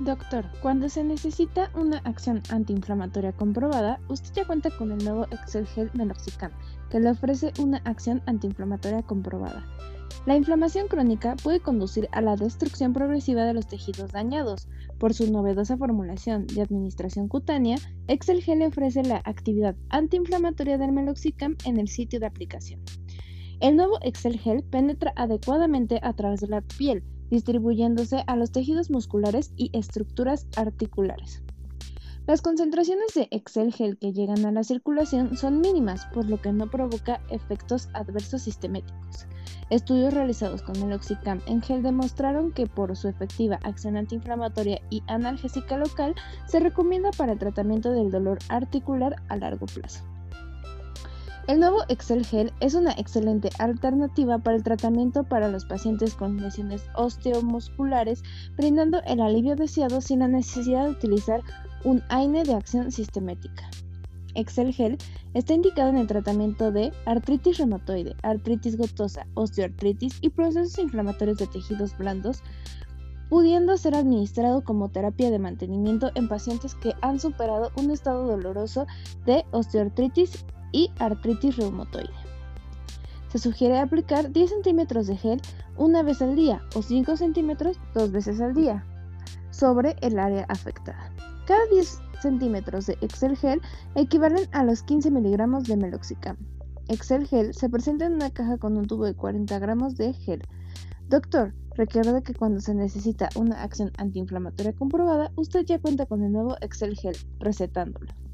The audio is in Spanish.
Doctor, cuando se necesita una acción antiinflamatoria comprobada, usted ya cuenta con el nuevo Excel Gel Meloxicam, que le ofrece una acción antiinflamatoria comprobada. La inflamación crónica puede conducir a la destrucción progresiva de los tejidos dañados. Por su novedosa formulación de administración cutánea, Excel Gel le ofrece la actividad antiinflamatoria del Meloxicam en el sitio de aplicación. El nuevo Excel Gel penetra adecuadamente a través de la piel, distribuyéndose a los tejidos musculares y estructuras articulares. Las concentraciones de Excel gel que llegan a la circulación son mínimas, por lo que no provoca efectos adversos sisteméticos. Estudios realizados con el Oxicam en gel demostraron que por su efectiva acción antiinflamatoria y analgésica local se recomienda para el tratamiento del dolor articular a largo plazo. El nuevo Excel Gel es una excelente alternativa para el tratamiento para los pacientes con lesiones osteomusculares, brindando el alivio deseado sin la necesidad de utilizar un AINE de acción sistemática. Excel Gel está indicado en el tratamiento de artritis reumatoide, artritis gotosa, osteoartritis y procesos inflamatorios de tejidos blandos, pudiendo ser administrado como terapia de mantenimiento en pacientes que han superado un estado doloroso de osteoartritis y artritis reumatoide. Se sugiere aplicar 10 centímetros de gel una vez al día o 5 centímetros dos veces al día sobre el área afectada. Cada 10 centímetros de Excel Gel equivalen a los 15 miligramos de Meloxicam. Excel Gel se presenta en una caja con un tubo de 40 gramos de gel. Doctor, recuerda que cuando se necesita una acción antiinflamatoria comprobada, usted ya cuenta con el nuevo Excel Gel, recetándolo.